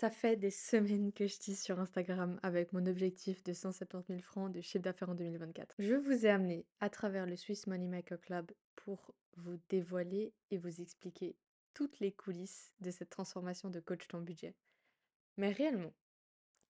Ça fait des semaines que je tisse sur Instagram avec mon objectif de 170 000 francs de chiffre d'affaires en 2024. Je vous ai amené à travers le Swiss Money Maker Club pour vous dévoiler et vous expliquer toutes les coulisses de cette transformation de coach ton budget. Mais réellement,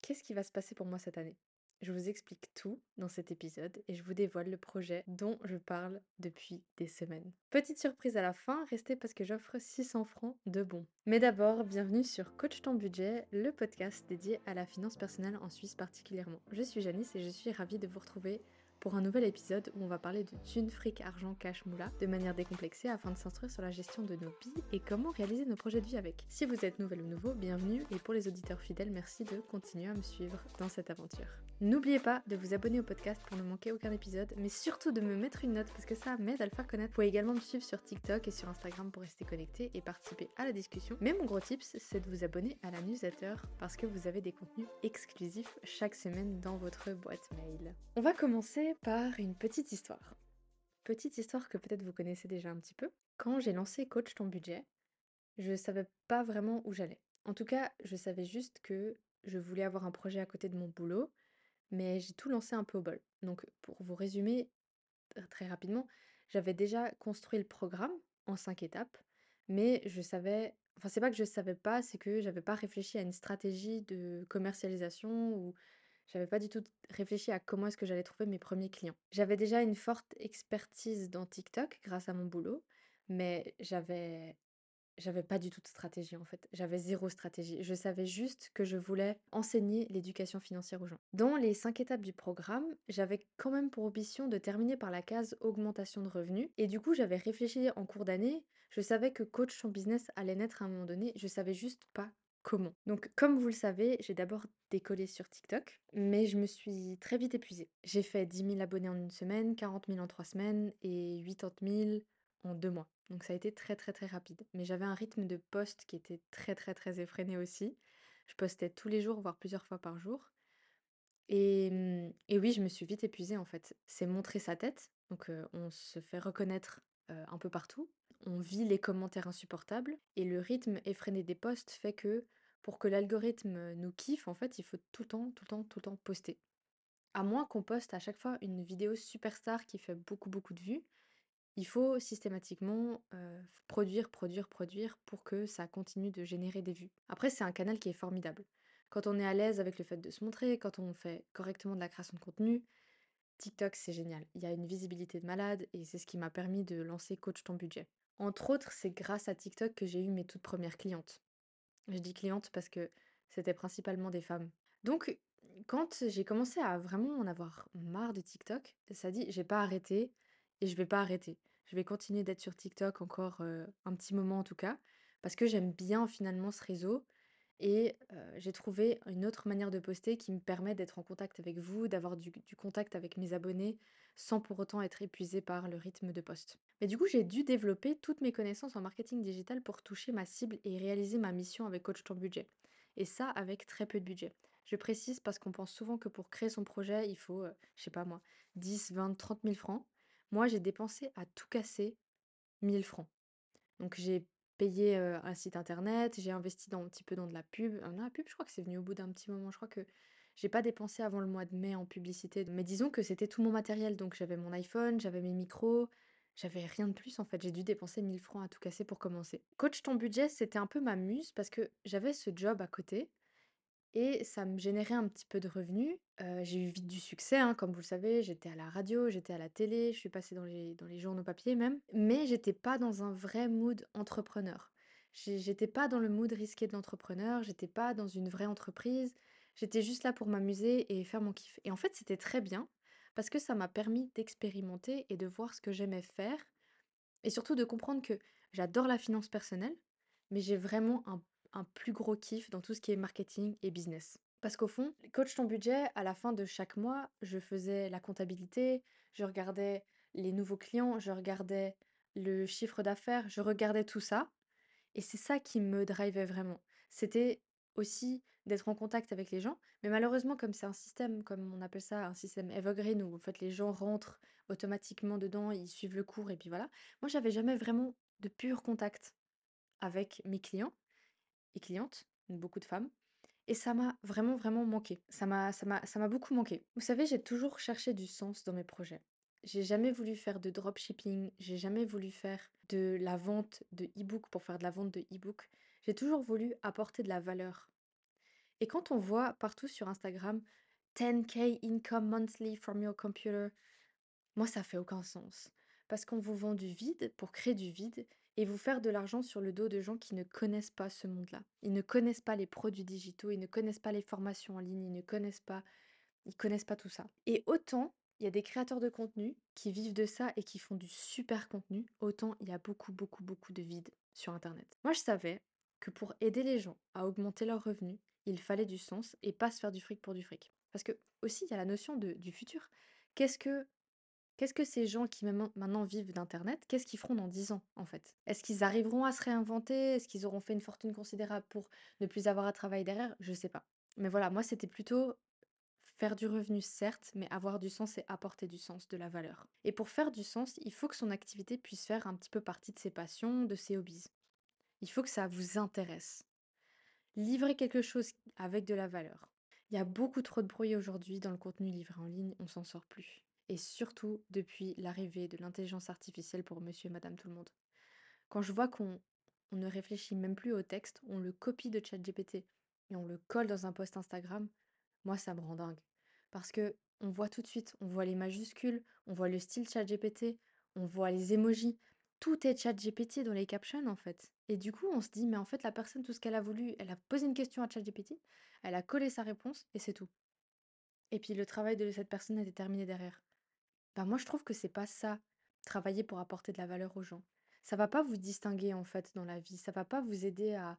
qu'est-ce qui va se passer pour moi cette année? Je vous explique tout dans cet épisode et je vous dévoile le projet dont je parle depuis des semaines. Petite surprise à la fin, restez parce que j'offre 600 francs de bons. Mais d'abord, bienvenue sur Coach ton budget, le podcast dédié à la finance personnelle en Suisse particulièrement. Je suis Janice et je suis ravie de vous retrouver pour un nouvel épisode où on va parler de thunes, fric, argent, cash, moula de manière décomplexée afin de s'instruire sur la gestion de nos billes et comment réaliser nos projets de vie avec. Si vous êtes nouvelle ou nouveau, bienvenue et pour les auditeurs fidèles, merci de continuer à me suivre dans cette aventure. N'oubliez pas de vous abonner au podcast pour ne manquer aucun épisode, mais surtout de me mettre une note parce que ça m'aide à le faire connaître. Vous pouvez également me suivre sur TikTok et sur Instagram pour rester connecté et participer à la discussion. Mais mon gros tips, c'est de vous abonner à la newsletter parce que vous avez des contenus exclusifs chaque semaine dans votre boîte mail. On va commencer par une petite histoire. Petite histoire que peut-être vous connaissez déjà un petit peu. Quand j'ai lancé Coach ton budget, je savais pas vraiment où j'allais. En tout cas, je savais juste que je voulais avoir un projet à côté de mon boulot, mais j'ai tout lancé un peu au bol. Donc, pour vous résumer très rapidement, j'avais déjà construit le programme en cinq étapes, mais je savais, enfin, c'est pas que je savais pas, c'est que j'avais pas réfléchi à une stratégie de commercialisation ou j'avais pas du tout réfléchi à comment est-ce que j'allais trouver mes premiers clients. J'avais déjà une forte expertise dans TikTok grâce à mon boulot, mais j'avais j'avais pas du tout de stratégie en fait. J'avais zéro stratégie. Je savais juste que je voulais enseigner l'éducation financière aux gens. Dans les cinq étapes du programme, j'avais quand même pour ambition de terminer par la case augmentation de revenus. Et du coup, j'avais réfléchi en cours d'année. Je savais que coach son business allait naître à un moment donné. Je savais juste pas comment. Donc, comme vous le savez, j'ai d'abord décollé sur TikTok, mais je me suis très vite épuisée. J'ai fait 10 000 abonnés en une semaine, 40 000 en trois semaines et 80 000 en deux mois. Donc ça a été très très très rapide. Mais j'avais un rythme de poste qui était très très très effréné aussi. Je postais tous les jours, voire plusieurs fois par jour. Et, mmh, et oui, je me suis vite épuisée en fait. C'est montrer sa tête. Donc on se fait reconnaître un peu partout. On vit les commentaires insupportables. Et le rythme effréné des posts fait que pour que l'algorithme nous kiffe, en fait, il faut tout le temps, tout le temps, tout le temps poster. À moins qu'on poste à chaque fois une vidéo superstar qui fait beaucoup, beaucoup de vues, il faut systématiquement euh, produire, produire, produire pour que ça continue de générer des vues. Après, c'est un canal qui est formidable. Quand on est à l'aise avec le fait de se montrer, quand on fait correctement de la création de contenu, TikTok, c'est génial. Il y a une visibilité de malade et c'est ce qui m'a permis de lancer Coach ton budget. Entre autres, c'est grâce à TikTok que j'ai eu mes toutes premières clientes. Je dis clientes parce que c'était principalement des femmes. Donc, quand j'ai commencé à vraiment en avoir marre de TikTok, ça dit, j'ai pas arrêté et je vais pas arrêter. Je vais continuer d'être sur TikTok encore un petit moment en tout cas, parce que j'aime bien finalement ce réseau et j'ai trouvé une autre manière de poster qui me permet d'être en contact avec vous, d'avoir du, contact avec mes abonnés, sans pour autant être épuisé par le rythme de poste. Mais du coup, j'ai dû développer toutes mes connaissances en marketing digital pour toucher ma cible et réaliser ma mission avec Coach ton budget. Et ça avec très peu de budget. Je précise parce qu'on pense souvent que pour créer son projet, il faut, je sais pas moi, 10, 20, 30 000 francs. Moi, j'ai dépensé à tout casser 1000 francs. Donc j'ai payé un site internet, j'ai investi dans, un petit peu dans de la pub. Euh, la pub, je crois que c'est venu au bout d'un petit moment. Je crois que j'ai pas dépensé avant le mois de mai en publicité. Mais disons que c'était tout mon matériel. Donc j'avais mon iPhone, j'avais mes micros, j'avais rien de plus en fait. J'ai dû dépenser 1000 francs à tout casser pour commencer. Coach ton budget, c'était un peu ma muse parce que j'avais ce job à côté et ça me générait un petit peu de revenus. Heu, j'ai eu vite du succès, hein, comme vous le savez. J'étais à la radio, j'étais à la télé, je suis passée dans les dans les journaux papier même, mais j'étais pas dans un vrai mood entrepreneur. J'étais pas dans le mood risqué de l'entrepreneur, j'étais pas dans une vraie entreprise. J'étais juste là pour m'amuser et faire mon kiff et en fait, c'était très bien parce que ça m'a permis d'expérimenter et de voir ce que j'aimais faire et surtout de comprendre que j'adore la finance personnelle, mais j'ai vraiment un un plus gros kiff dans tout ce qui est marketing et business. Parce qu'au fond, coach ton budget, à la fin de chaque mois, je faisais la comptabilité, je regardais les nouveaux clients, je regardais le chiffre d'affaires, je regardais tout ça. Et c'est ça qui me drivait vraiment. C'était aussi d'être en contact avec les gens. Mais malheureusement, comme c'est un système, comme on appelle ça, un système evergreen, où en fait les gens rentrent automatiquement dedans, ils suivent le cours et puis voilà. Moi, j'avais jamais vraiment de pur contact avec mes clients et clientes, beaucoup de femmes. Et ça m'a vraiment, vraiment manqué. Ça m'a ça m'a ça m'a beaucoup manqué. Vous savez, j'ai toujours cherché du sens dans mes projets. J'ai jamais voulu faire de dropshipping, j'ai jamais voulu faire de la vente de e-book pour faire de la vente de e-book. J'ai toujours voulu apporter de la valeur. Et quand on voit partout sur Instagram 10K income monthly from your computer, moi ça fait aucun sens. Parce qu'on vous vend du vide pour créer du vide et vous faire de l'argent sur le dos de gens qui ne connaissent pas ce monde-là. Ils ne connaissent pas les produits digitaux, ils ne connaissent pas les formations en ligne, ils ne connaissent pas, tout ça. Et autant il y a des créateurs de contenu qui vivent de ça et qui font du super contenu, autant il y a beaucoup, beaucoup, beaucoup de vide sur Internet. Moi, je savais que pour aider les gens à augmenter leurs revenus, il fallait du sens et pas se faire du fric pour du fric. Parce que aussi, il y a la notion de, du futur. Qu'est-ce que Qu'est-ce que ces gens qui maintenant vivent d'internet, qu'est-ce qu'ils feront dans 10 ans, en fait? Est-ce qu'ils arriveront à se réinventer? Est-ce qu'ils auront fait une fortune considérable pour ne plus avoir à travailler derrière? Je sais pas. Mais voilà, moi, c'était plutôt faire du revenu, certes, mais avoir du sens et apporter du sens, de la valeur. Et pour faire du sens, il faut que son activité puisse faire un petit peu partie de ses passions, de ses hobbies. Il faut que ça vous intéresse. Livrer quelque chose avec de la valeur. Il y a beaucoup trop de bruit aujourd'hui dans le contenu livré en ligne, on s'en sort plus et surtout depuis l'arrivée de l'intelligence artificielle pour monsieur et madame tout le monde. Quand je vois qu'on on ne réfléchit même plus au texte, on le copie de ChatGPT et on le colle dans un post Instagram, moi ça me rend dingue. Parce que on voit tout de suite, on voit les majuscules, on voit le style ChatGPT, on voit les emojis, tout est ChatGPT dans les captions en fait. Et du coup, on se dit mais en fait la personne tout ce qu'elle a voulu, elle a posé une question à ChatGPT, elle a collé sa réponse et c'est tout. Et puis le travail de cette personne était terminé derrière. Bah, moi, je trouve que c'est pas ça, travailler pour apporter de la valeur aux gens. Ça va pas vous distinguer, en fait, dans la vie. Ça va pas vous aider à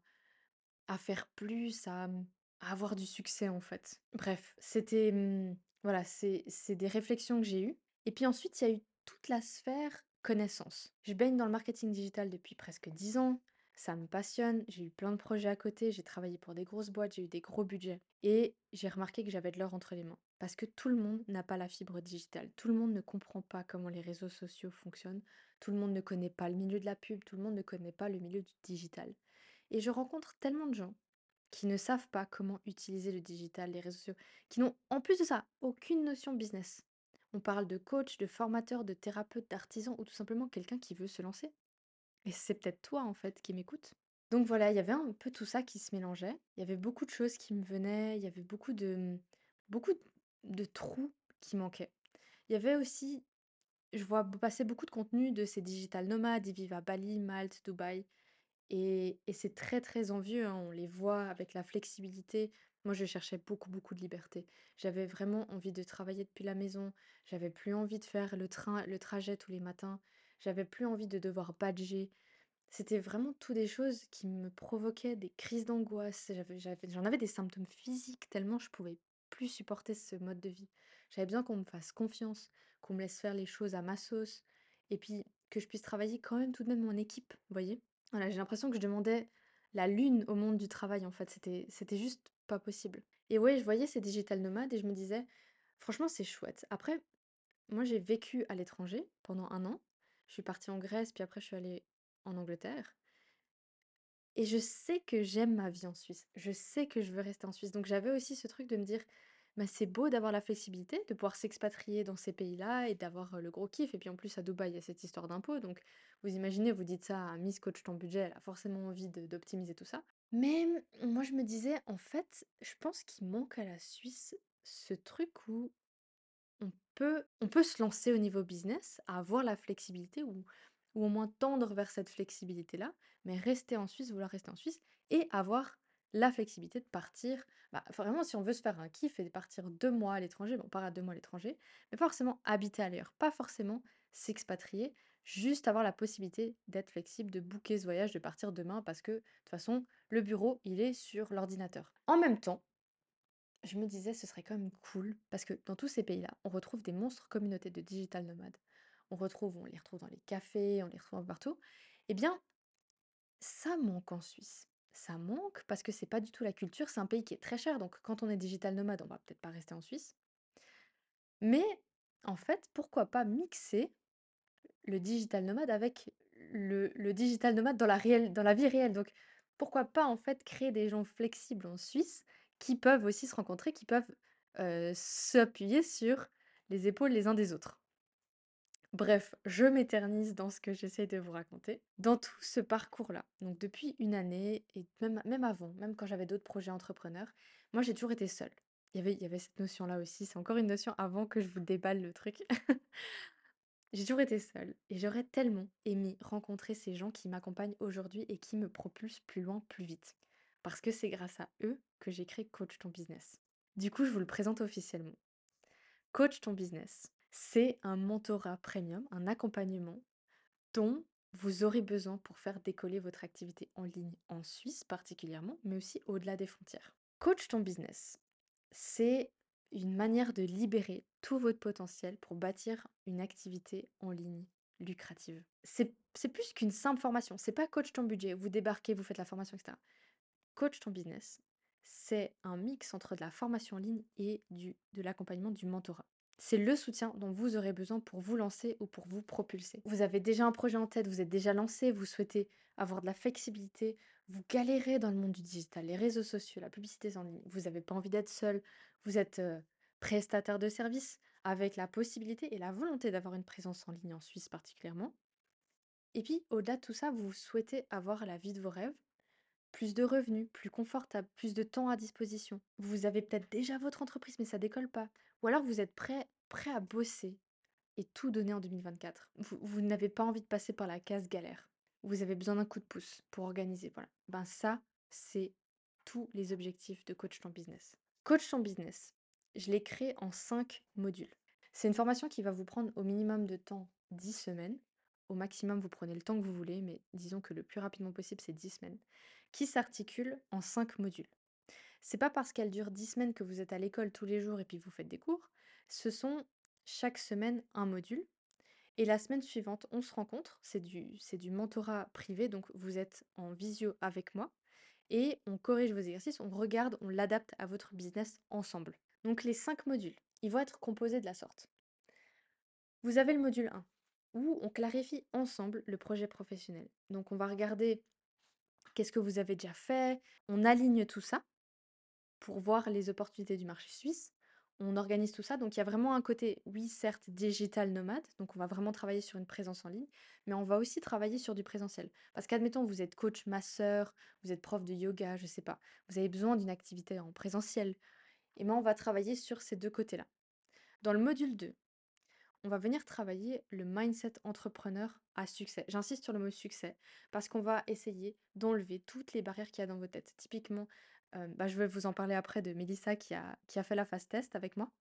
à faire plus, à, mmh, avoir du succès, en fait. Bref, c'était, mmh, voilà, c'est c'est des réflexions que j'ai eues et puis ensuite, il y a eu toute la sphère connaissance. Je baigne dans le marketing digital depuis presque 10 ans. Ça me passionne, j'ai eu plein de projets à côté, j'ai travaillé pour des grosses boîtes, j'ai eu des gros budgets. Et j'ai remarqué que j'avais de l'or entre les mains. Parce que tout le monde n'a pas la fibre digitale. Tout le monde ne comprend pas comment les réseaux sociaux fonctionnent. Tout le monde ne connaît pas le milieu de la pub. Tout le monde ne connaît pas le milieu du digital. Et je rencontre tellement de gens qui ne savent pas comment utiliser le digital, les réseaux sociaux, qui n'ont en plus de ça aucune notion business. On parle de coach, de formateur, de thérapeute, d'artisan ou tout simplement quelqu'un qui veut se lancer. Et c'est peut-être toi, en fait, qui m'écoutes. Donc voilà, il y avait un peu tout ça qui se mélangeait. Il y avait beaucoup de choses qui me venaient, il y avait beaucoup de, beaucoup de trous qui manquaient. Il y avait aussi, je vois passer beaucoup de contenu de ces digital nomades, ils vivent à Bali, Malte, Dubaï, et, et c'est très très envieux, hein, on les voit avec la flexibilité. Moi, je cherchais beaucoup beaucoup de liberté. J'avais vraiment envie de travailler depuis la maison, j'avais plus envie de faire le train, le trajet tous les matins, j'avais plus envie de devoir badger. C'était vraiment tout des choses qui me provoquaient des crises d'angoisse. J'en avais des symptômes physiques tellement je pouvais plus supporter ce mode de vie. J'avais besoin qu'on me fasse confiance, qu'on me laisse faire les choses à ma sauce et puis que je puisse travailler quand même tout de même en équipe, voyez? Voilà, j'ai l'impression que je demandais la lune au monde du travail en fait, c'était c'était juste pas possible. Et ouais, je voyais ces digital nomades et je me disais: «Franchement, c'est chouette». Après, moi j'ai vécu à l'étranger pendant un an. Je suis partie en Grèce, puis après je suis allée en Angleterre. Et je sais que j'aime ma vie en Suisse. Je sais que je veux rester en Suisse. Donc j'avais aussi ce truc de me dire, bah, c'est beau d'avoir la flexibilité, de pouvoir s'expatrier dans ces pays-là et d'avoir le gros kiff. Et puis en plus, à Dubaï, il y a cette histoire d'impôt. Donc vous imaginez, vous dites ça à Miss Coach ton budget, elle a forcément envie d'optimiser tout ça. Mais mm, moi, je me disais, en fait, je pense qu'il manque à la Suisse ce truc où on peut se lancer au niveau business, avoir la flexibilité ou ou au moins tendre vers cette flexibilité-là, mais rester en Suisse, vouloir rester en Suisse et avoir la flexibilité de partir. Bah, vraiment, si on veut se faire un kiff et partir 2 mois à l'étranger, bon, on à 2 mois à l'étranger, mais pas forcément habiter ailleurs, pas forcément s'expatrier, juste avoir la possibilité d'être flexible, de booker ce voyage, de partir demain parce que de toute façon, le bureau, il est sur l'ordinateur. En même temps, je me disais, ce serait quand même cool, parce que dans tous ces pays-là, on retrouve des monstres communautés de digital nomades. On les retrouve dans les cafés, on les retrouve partout. Eh bien, ça manque en Suisse. Ça manque parce que c'est pas du tout la culture, c'est un pays qui est très cher, donc quand on est digital nomade, on va peut-être pas rester en Suisse. Mais en fait, pourquoi pas mixer le digital nomade avec le, digital nomade dans la vie réelle? Donc pourquoi pas en fait créer des gens flexibles en Suisse qui peuvent aussi se rencontrer, qui peuvent, s'appuyer sur les épaules les uns des autres. Bref, je m'éternise dans ce que j'essaie de vous raconter. Dans tout ce parcours-là, donc depuis une année et même avant, même quand j'avais d'autres projets entrepreneurs, moi j'ai toujours été seule. Il y avait il y avait cette notion-là aussi, c'est encore une notion avant que je vous déballe le truc. J'ai toujours été seule et j'aurais tellement aimé rencontrer ces gens qui m'accompagnent aujourd'hui et qui me propulsent plus loin, plus vite. Parce que c'est grâce à eux que j'ai créé Coach ton business. Du coup, je vous le présente officiellement. Coach ton business, c'est un mentorat premium, un accompagnement dont vous aurez besoin pour faire décoller votre activité en ligne en Suisse particulièrement, mais aussi au-delà des frontières. Coach ton business, c'est une manière de libérer tout votre potentiel pour bâtir une activité en ligne lucrative. C'est plus qu'une simple formation. C'est pas coach ton budget, vous débarquez, vous faites la formation, etc. Coach ton business, c'est un mix entre de la formation en ligne et du, de l'accompagnement du mentorat. C'est le soutien dont vous aurez besoin pour vous lancer ou pour vous propulser. Vous avez déjà un projet en tête, vous êtes déjà lancé, vous souhaitez avoir de la flexibilité, vous galérez dans le monde du digital, les réseaux sociaux, la publicité en ligne, vous n'avez pas envie d'être seul, vous êtes euh, prestataire de service avec la possibilité et la volonté d'avoir une présence en ligne en Suisse particulièrement. Et puis, au-delà de tout ça, vous souhaitez avoir la vie de vos rêves, plus de revenus, plus confortable, plus de temps à disposition. Vous avez peut-être déjà votre entreprise, mais ça décolle pas. Ou alors vous êtes prêt, à bosser et tout donner en 2024. Vous, vous n'avez pas envie de passer par la case galère. Vous avez besoin d'un coup de pouce pour organiser. Voilà. Ben ça, c'est tous les objectifs de Coach ton business. Coach ton business, je l'ai créé en 5 modules. C'est une formation qui va vous prendre au minimum de temps 10 semaines. Au maximum, vous prenez le temps que vous voulez, mais disons que le plus rapidement possible, c'est 10 semaines, qui s'articule en 5 modules. C'est pas parce qu'elle dure 10 semaines que vous êtes à l'école tous les jours et puis vous faites des cours. Ce sont chaque semaine un module. Et la semaine suivante, on se rencontre. C'est du, c'est du mentorat privé, donc vous êtes en visio avec moi. Et on corrige vos exercices, on regarde, on l'adapte à votre business ensemble. Donc les 5 modules, ils vont être composés de la sorte. Vous avez le module 1, où on clarifie ensemble le projet professionnel. Donc on va regarder qu'est-ce que vous avez déjà fait, on aligne tout ça pour voir les opportunités du marché suisse. On organise tout ça, donc il y a vraiment un côté, oui, certes, digital nomade, donc on va vraiment travailler sur une présence en ligne, mais on va aussi travailler sur du présentiel. Parce qu'admettons, vous êtes coach masseur, vous êtes prof de yoga, je sais pas, vous avez besoin d'une activité en présentiel, et ben on va travailler sur ces deux côtés-là. Dans le module 2, on va venir travailler le mindset entrepreneur à succès. J'insiste sur le mot succès parce qu'on va essayer d'enlever toutes les barrières qu'il y a dans vos têtes. Typiquement, euh, bah, je vais vous en parler après de Mélissa qui a, qui a fait la phase test avec moi.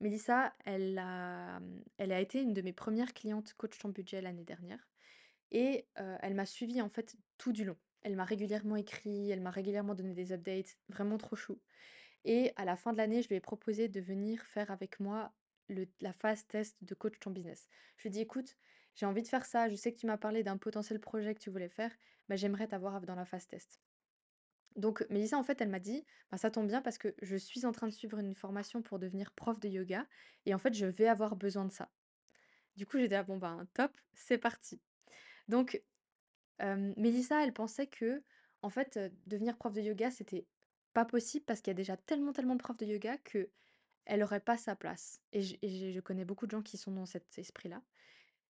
Mélissa, elle a, elle a été une de mes premières clientes coach ton budget l'année dernière et euh, elle m'a suivi en fait tout du long. Elle m'a régulièrement écrit, elle m'a régulièrement donné des updates, vraiment trop chou. Et à la fin de l'année, je lui ai proposé de venir faire avec moi la phase test de coach ton business. Je lui dit, écoute, j'ai envie de faire ça, je sais que tu m'as parlé d'un potentiel projet que tu voulais faire, bah, j'aimerais t'avoir dans la phase test. Donc Mélissa, en fait, elle m'a dit, bah, ça tombe bien parce que je suis en train de suivre une formation pour devenir prof de yoga et en fait, je vais avoir besoin de ça. Du coup, j'ai dit, ah bon, ben top, c'est parti. Donc, euh, Mélissa, elle pensait que, en fait, devenir prof de yoga, c'était pas possible parce qu'il y a déjà tellement, tellement de profs de yoga que elle aurait pas sa place. Et je, connais beaucoup de gens qui sont dans cet esprit-là.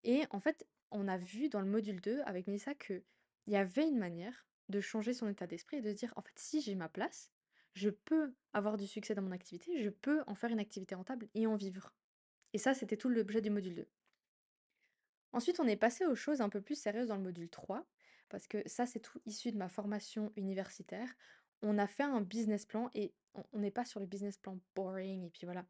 Et en fait, on a vu dans le module 2 avec Mélissa qu'il y avait une manière de changer son état d'esprit et de se dire, en fait, si j'ai ma place, je peux avoir du succès dans mon activité, je peux en faire une activité rentable et en vivre. Et ça, c'était tout l'objet du module 2. Ensuite, on est passé aux choses un peu plus sérieuses dans le module 3, parce que ça, c'est tout issu de ma formation universitaire. On a fait un business plan et on n'est pas sur le business plan boring et puis voilà.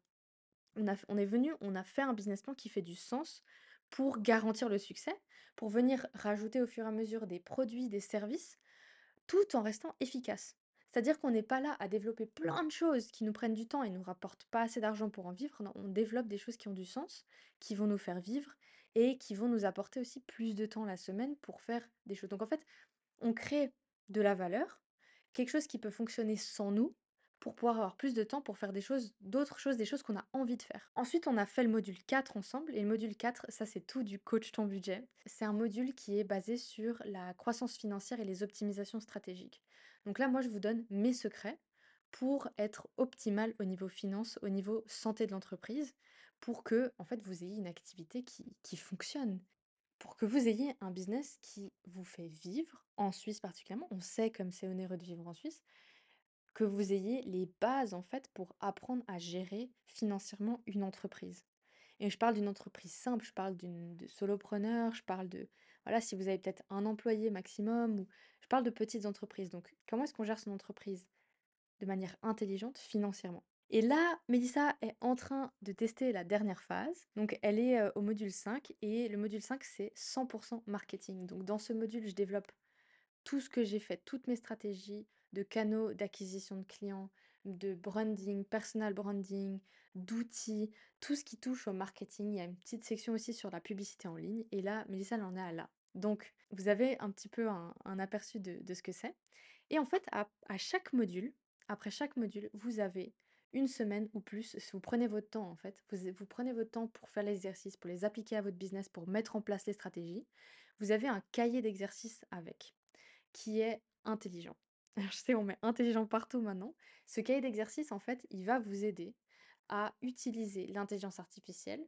On, a, on est venu, on a fait un business plan qui fait du sens pour garantir le succès, pour venir rajouter au fur et à mesure des produits, des services, tout en restant efficace. C'est-à-dire qu'on n'est pas là à développer plein de choses qui nous prennent du temps et nous rapportent pas assez d'argent pour en vivre. On développe des choses qui ont du sens, qui vont nous faire vivre et qui vont nous apporter aussi plus de temps la semaine pour faire des choses. Donc en fait, on crée de la valeur quelque chose qui peut fonctionner sans nous pour pouvoir avoir plus de temps pour faire des choses, d'autres choses, des choses qu'on a envie de faire. Ensuite, on a fait le module 4 ensemble, et le module 4, ça c'est tout du coach ton budget. C'est un module qui est basé sur la croissance financière et les optimisations stratégiques. Donc là, moi, je vous donne mes secrets pour être optimal au niveau finance, au niveau santé de l'entreprise, pour que, en fait, vous ayez une activité qui qui fonctionne, pour que vous ayez un business qui vous fait vivre, en Suisse particulièrement. On sait comme c'est onéreux de vivre en Suisse, que vous ayez les bases, en fait, pour apprendre à gérer financièrement une entreprise. Et je parle d'une entreprise simple, je parle d'une de solopreneur, je parle de voilà, si vous avez peut-être un employé maximum ou je parle de petites entreprises. Donc, comment est-ce qu'on gère son entreprise? De manière intelligente financièrement? Et là, Mélissa est en train de tester la dernière phase. Donc, elle est au module 5 et le module 5, c'est 100% marketing. Donc, dans ce module, je développe tout ce que j'ai fait, toutes mes stratégies de canaux d'acquisition de clients, de branding, personal branding, d'outils, tout ce qui touche au marketing. Il y a une petite section aussi sur la publicité en ligne. Et là, Mélissa en est à là. Donc, vous avez un petit peu un, aperçu de, ce que c'est. Et en fait, à, chaque module, après chaque module, vous avez une semaine ou plus, si vous prenez votre temps en fait, vous, vous prenez votre temps pour faire les exercices, pour les appliquer à votre business, pour mettre en place les stratégies, vous avez un cahier d'exercices avec qui est intelligent. Je sais, on met intelligent partout maintenant. Ce cahier d'exercice, en fait, il va vous aider à utiliser l'intelligence artificielle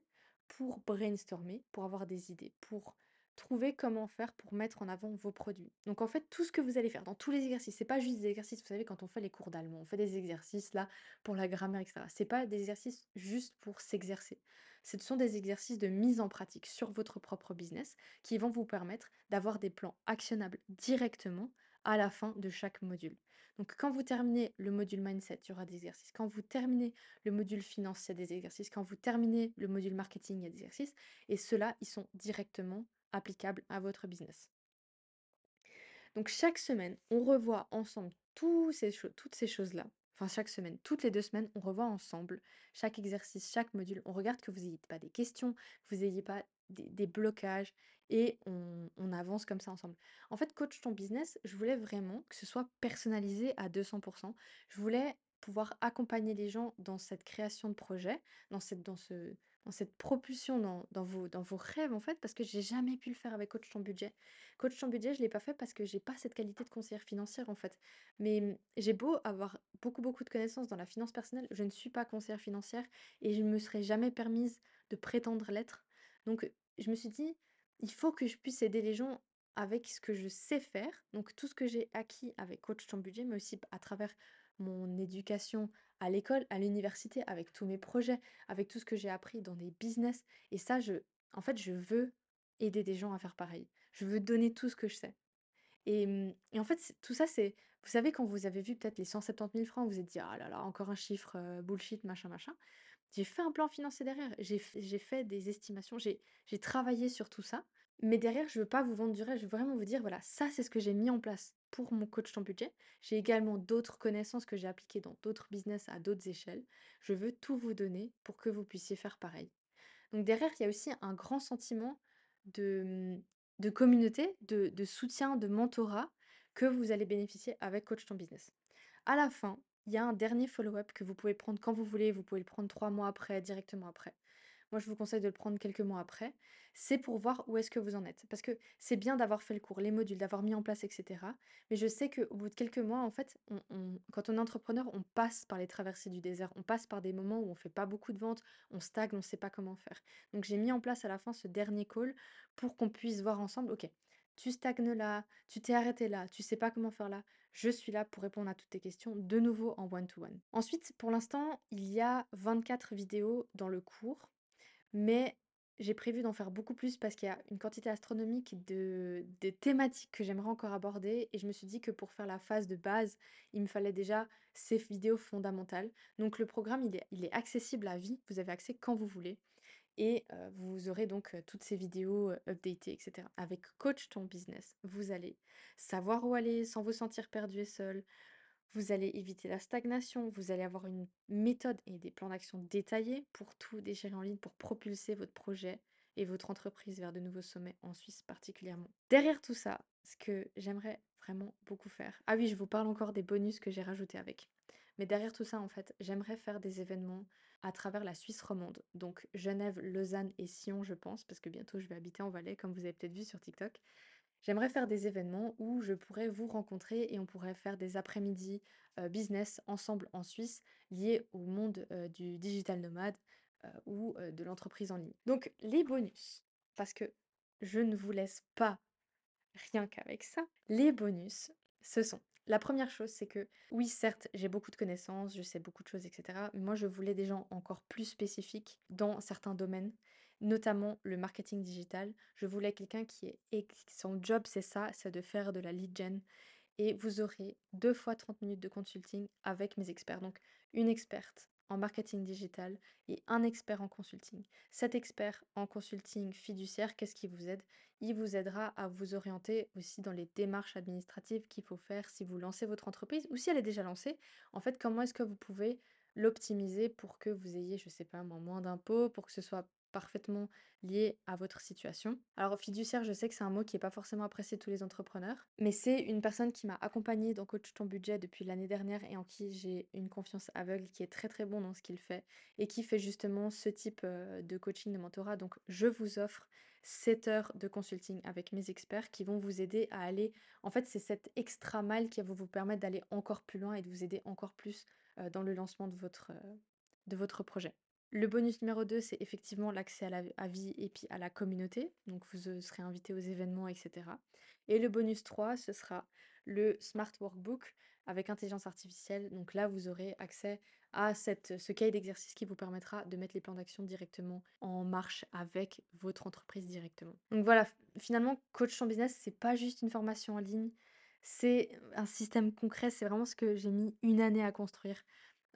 pour brainstormer, pour avoir des idées, pour trouver comment faire pour mettre en avant vos produits. Donc en fait, tout ce que vous allez faire dans tous les exercices, c'est pas juste des exercices, vous savez, quand on fait les cours d'allemand, on fait des exercices là pour la grammaire, etc. C'est pas des exercices juste pour s'exercer. Ce sont des exercices de mise en pratique sur votre propre business qui vont vous permettre d'avoir des plans actionnables directement à la fin de chaque module. Donc quand vous terminez le module mindset, il y aura des exercices. Quand vous terminez le module finance, il y a des exercices. Quand vous terminez le module marketing, il y a des exercices. Et ceux-là, ils sont directement applicables à votre business. Donc chaque semaine, on revoit ensemble toutes ces choses-là. Enfin, chaque semaine, toutes les deux semaines, on revoit ensemble chaque exercice, chaque module. On regarde que vous n'ayez pas des questions, que vous n'ayez pas des, blocages et on, on avance comme ça ensemble. En fait, coach ton business, je voulais vraiment que ce soit personnalisé à 200%. Je voulais pouvoir accompagner les gens dans cette création de projet, dans cette, dans ce, cette propulsion dans, vos, dans vos rêves, en fait, parce que j'ai jamais pu le faire avec Coach ton budget. Coach ton budget, je l'ai pas fait parce que j'ai pas cette qualité de conseillère financière, en fait. Mais mmh, j'ai beau avoir beaucoup, beaucoup de connaissances dans la finance personnelle, je ne suis pas conseillère financière et je ne me serais jamais permise de prétendre l'être. Donc, je me suis dit, il faut que je puisse aider les gens avec ce que je sais faire, donc tout ce que j'ai acquis avec Coach ton budget, mais aussi à travers mon éducation à l'école, à l'université, avec tous mes projets, avec tout ce que j'ai appris dans des business. Et ça, je, en fait, je veux aider des gens à faire pareil. Je veux donner tout ce que je sais. Et, mmh, en fait, tout ça, c'est, vous savez, quand vous avez vu peut-être les 170 000 francs, vous vous êtes dit, ah là là, encore un chiffre bullshit, machin, machin. J'ai fait un plan financier derrière, j'ai fait des estimations, j'ai j'ai travaillé sur tout ça. Mais derrière, je veux pas vous vendre du rêve, je veux vraiment vous dire, voilà, ça, c'est ce que j'ai mis en place pour mon coach ton budget. J'ai également d'autres connaissances que j'ai appliquées dans d'autres business à d'autres échelles. Je veux tout vous donner pour que vous puissiez faire pareil. Donc derrière, il y a aussi un grand sentiment de, mmh, communauté, de, de soutien, de mentorat que vous allez bénéficier avec Coach ton business. À la fin, il y a un dernier follow-up que vous pouvez prendre quand vous voulez, vous pouvez le prendre trois mois après, directement après. Moi, je vous conseille de le prendre quelques mois après. C'est pour voir où est-ce que vous en êtes. Parce que c'est bien d'avoir fait le cours, les modules, d'avoir mis en place, etc. Mais je sais qu'au bout de quelques mois, en fait, quand on est entrepreneur, on passe par les traversées du désert. On passe par des moments où on fait pas beaucoup de ventes, on stagne, on ne sait pas comment faire. Donc j'ai mis en place à la fin ce dernier call pour qu'on puisse voir ensemble, ok, tu stagnes là, tu t'es arrêté là, tu sais pas comment faire là. Je suis là pour répondre à toutes tes questions, de nouveau en one-to-one. Ensuite, pour l'instant, il y a 24 vidéos dans le cours. Mais j'ai prévu d'en faire beaucoup plus parce qu'il y a une quantité astronomique de, thématiques que j'aimerais encore aborder. Et je me suis dit que pour faire la phase de base, il me fallait déjà ces vidéos fondamentales. Donc le programme, il est, accessible à vie. Vous avez accès quand vous voulez. Et vous aurez donc toutes ces vidéos updatées, etc. Avec Coach ton business, vous allez savoir où aller sans vous sentir perdu et seul. Vous allez éviter la stagnation, vous allez avoir une méthode et des plans d'action détaillés pour tout déchirer en ligne, pour propulser votre projet et votre entreprise vers de nouveaux sommets en Suisse particulièrement. Derrière tout ça, ce que j'aimerais vraiment beaucoup faire. Ah oui, je vous parle encore des bonus que j'ai rajoutés avec. Mais derrière tout ça, en fait, j'aimerais faire des événements à travers la Suisse romande. Donc Genève, Lausanne et Sion, je pense, parce que bientôt je vais habiter en Valais, comme vous avez peut-être vu sur TikTok. J'aimerais faire des événements où je pourrais vous rencontrer et on pourrait faire des après-midi euh, business ensemble en Suisse liés au monde euh, du digital nomade euh, ou de l'entreprise en ligne. Donc les bonus, parce que je ne vous laisse pas rien qu'avec ça. Les bonus, ce sont la première chose, c'est que oui, certes, j'ai beaucoup de connaissances, je sais beaucoup de choses, etc. Mais moi, je voulais des gens encore plus spécifiques dans certains domaines, notamment le marketing digital. Je voulais quelqu'un qui est son job, c'est ça, c'est de faire de la lead gen. Et vous aurez deux fois 30 minutes de consulting avec mes experts. Donc, une experte en marketing digital et un expert en consulting. Cet expert en consulting fiduciaire, qu'est-ce qui vous aide? Il vous aidera à vous orienter aussi dans les démarches administratives qu'il faut faire si vous lancez votre entreprise ou si elle est déjà lancée. En fait, comment est-ce que vous pouvez l'optimiser pour que vous ayez, je sais pas, moi, moins d'impôts, pour que ce soit parfaitement lié à votre situation. Alors fiduciaire, je sais que c'est un mot qui n'est pas forcément apprécié de tous les entrepreneurs, mais c'est une personne qui m'a accompagnée dans Coach ton budget depuis l'année dernière et en qui j'ai une confiance aveugle, qui est très très bon dans ce qu'il fait et qui fait justement ce type de coaching, de mentorat. Donc je vous offre 7 heures de consulting avec mes experts qui vont vous aider à aller... En fait, c'est cet extra mile qui va vous permettre d'aller encore plus loin et de vous aider encore plus dans le lancement de votre, de votre projet. Le bonus numéro 2, c'est effectivement l'accès à la vie et puis à la communauté. Donc vous euh, serez invité aux événements, etc. Et le bonus 3, ce sera le Smart Workbook avec intelligence artificielle. Donc là, vous aurez accès à cette, ce cahier d'exercice qui vous permettra de mettre les plans d'action directement en marche avec votre entreprise directement. Donc voilà, finalement, Coach en business, c'est pas juste une formation en ligne, c'est un système concret, c'est vraiment ce que j'ai mis une année à construire.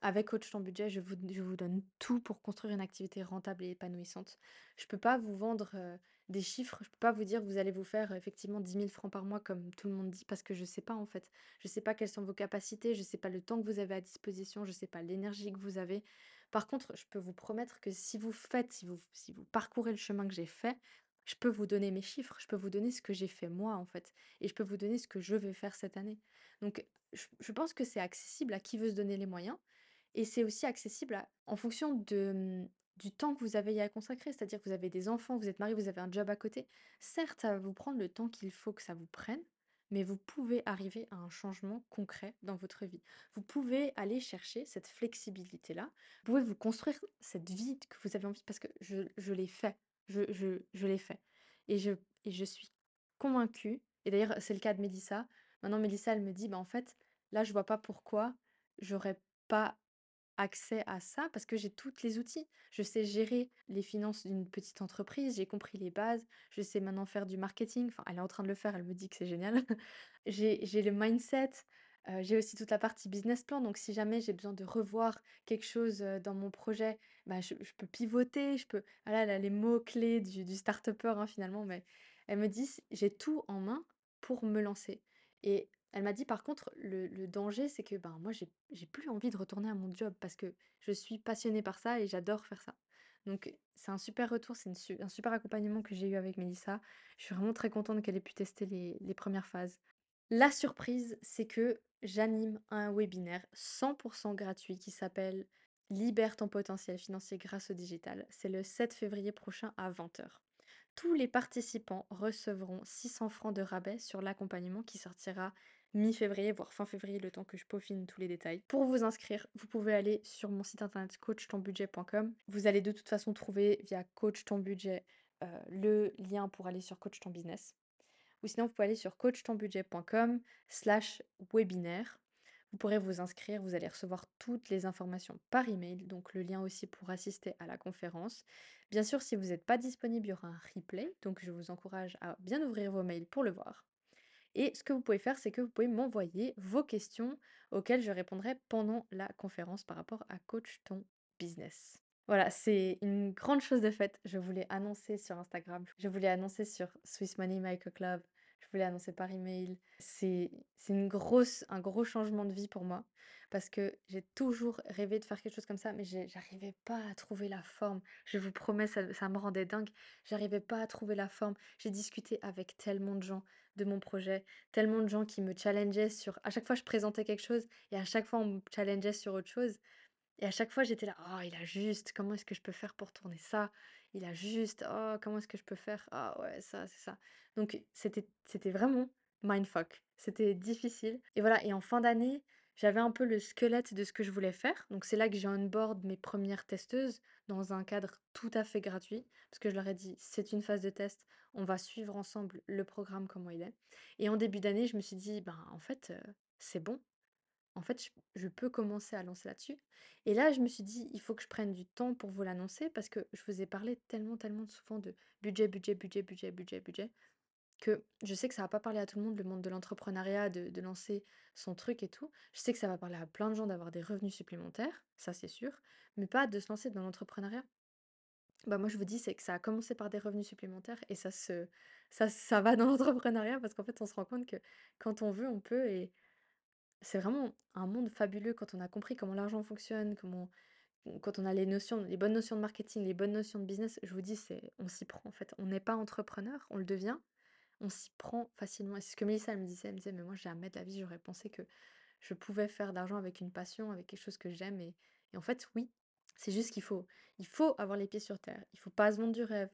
Avec Coach ton budget, je vous, je vous donne tout pour construire une activité rentable et épanouissante. Je peux pas vous vendre des chiffres, je peux pas vous dire vous allez vous faire effectivement dix mille francs par mois comme tout le monde dit parce que je sais pas en fait. Je sais pas quelles sont vos capacités, je sais pas le temps que vous avez à disposition, je sais pas l'énergie que vous avez. Par contre, je peux vous promettre que si vous faites, si vous, si vous parcourez le chemin que j'ai fait, je peux vous donner mes chiffres, je peux vous donner ce que j'ai fait moi en fait, et je peux vous donner ce que je vais faire cette année. Donc, je, je pense que c'est accessible à qui veut se donner les moyens. Et c'est aussi accessible en fonction de, mmh, du temps que vous avez à consacrer. C'est-à-dire que vous avez des enfants, vous êtes marié, vous avez un job à côté. Certes, ça va vous prendre le temps qu'il faut que ça vous prenne, mais vous pouvez arriver à un changement concret dans votre vie. Vous pouvez aller chercher cette flexibilité-là. Vous pouvez vous construire cette vie que vous avez envie, parce que je, je l'ai fait. Je, je, je l'ai fait. Et je, et je suis convaincue, et d'ailleurs c'est le cas de Mélissa. Maintenant, Mélissa, elle me dit, bah, en fait, là, je vois pas pourquoi j'aurais pas accès à ça parce que j'ai toutes les outils. Je sais gérer les finances d'une petite entreprise, j'ai compris les bases, je sais maintenant faire du marketing. Enfin, elle est en train de le faire, elle me dit que c'est génial. J'ai le mindset, heu, j'ai aussi toute la partie business plan. Donc si jamais j'ai besoin de revoir quelque chose, dans mon projet, bah, je peux pivoter, je peux voilà, elle a les mots-clés du du start-upper, hein, finalement, mais elle me dit: «C j'ai tout en main pour me lancer» et elle m'a dit par contre le danger c'est que, ben, moi j'ai plus envie de retourner à mon job parce que je suis passionnée par ça et j'adore faire ça. Donc c'est un super retour, c'est un super accompagnement que j'ai eu avec Mélissa. Je suis vraiment très contente qu'elle ait pu tester les les premières phases. La surprise, c'est que j'anime un webinaire 100% gratuit qui s'appelle «Libère ton potentiel financier grâce au digital». C'est le 7 février prochain à 20:00. Tous les participants recevront 600 francs de rabais sur l'accompagnement qui sortira mi-février, voire fin février, le temps que je peaufine tous les détails. Pour vous inscrire, vous pouvez aller sur mon site internet coachtonbudget.com. Vous allez de toute façon trouver via Coach ton budget euh, le lien pour aller sur Coach ton business. Ou sinon, vous pouvez aller sur coachtonbudget.com slash webinaire. Vous pourrez vous inscrire, vous allez recevoir toutes les informations par email, donc le lien aussi pour assister à la conférence. Bien sûr, si vous n'êtes pas disponible, il y aura un replay, donc je vous encourage à bien ouvrir vos mails pour le voir. Et ce que vous pouvez faire, c'est que vous pouvez m'envoyer vos questions auxquelles je répondrai pendant la conférence par rapport à Coach ton business. Voilà, c'est une grande chose de faite. Je voulais annoncer sur Instagram, je voulais annoncer sur Swiss Money Micro Club, je voulais annoncer par email. C'est une grosse un gros changement de vie pour moi parce que j'ai toujours rêvé de faire quelque chose comme ça, mais j'arrivais pas à trouver la forme. Je vous promets, ça ça me rendait dingue. J'arrivais pas à trouver la forme. J'ai discuté avec tellement de gens de mon projet, tellement de gens qui me challengeaient sur à chaque fois je présentais quelque chose et à chaque fois on me challengeait sur autre chose Et à chaque fois, j'étais là: «Oh, il a juste, comment est-ce que je peux faire pour tourner ça? Il a juste, oh, comment est-ce que je peux faire? Ah ouais, ça, c'est ça». Donc c'était c'était vraiment mindfuck. C'était difficile et voilà et en fin d'année, j'avais un peu le squelette de ce que je voulais faire. Donc c'est là que j'ai onboard mes premières testeuses dans un cadre tout à fait gratuit parce que je leur ai dit: «C'est une phase de test, on va suivre ensemble le programme, comment il est» et en début d'année, je me suis dit: «Ben, en fait, heu, c'est bon. En fait, je peux commencer à lancer là-dessus» et là, je me suis dit: «Il faut que je prenne du temps pour vous l'annoncer» parce que je vous ai parlé tellement, tellement souvent de budget, budget, budget, budget, budget, budget, que je sais que ça va pas parler à tout le monde, le monde de l'entrepreneuriat, de de lancer son truc et tout. Je sais que ça va parler à plein de gens d'avoir des revenus supplémentaires, ça c'est sûr, mais pas de se lancer dans l'entrepreneuriat. Bah, moi, je vous dis, c'est que ça a commencé par des revenus supplémentaires et ça se ça ça va dans l'entrepreneuriat parce qu'en fait, on se rend compte que quand on veut, on peut et c'est vraiment un monde fabuleux quand on a compris comment l'argent fonctionne, comment quand on a les notions, les bonnes notions de marketing, les bonnes notions de business, je vous dis, c'est on s'y prend en fait. On n'est pas entrepreneur, on le devient, on s'y prend facilement. C'est ce que Mélissa elle me disait, elle me disait, mais moi jamais de la vie, j'aurais pensé que je pouvais faire d'argent avec une passion, avec quelque chose que j'aime. Et, et en fait, oui, c'est juste qu'il faut, il faut avoir les pieds sur terre. Il faut pas se vendre du rêve,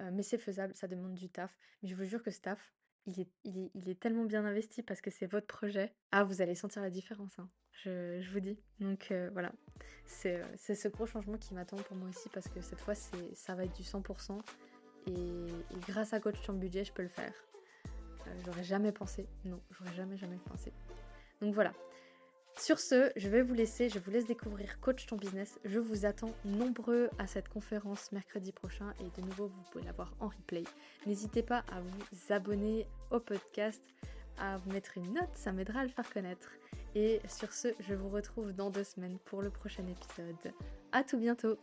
euh, mais c'est faisable, ça demande du taf. Mais je vous jure que ce taf, il est, tellement bien investi parce que c'est votre projet. Ah, vous allez sentir la différence, hein, je, vous dis. Donc euh, voilà, c'est euh, c'est ce gros changement qui m'attend pour moi aussi parce que cette fois, ça va être du 100%. Et, et grâce à Coach Champ Budget, je peux le faire. Euh, j'aurais jamais pensé. Non, j'aurais jamais, jamais pensé. Donc voilà. Sur ce, je vais vous laisser, je vous laisse découvrir Coach ton business. Je vous attends nombreux à cette conférence mercredi prochain et de nouveau, vous pouvez la voir en replay. N'hésitez pas à vous abonner au podcast, à vous mettre une note, ça m'aidera à le faire connaître. Et sur ce, je vous retrouve dans deux semaines pour le prochain épisode. À tout bientôt!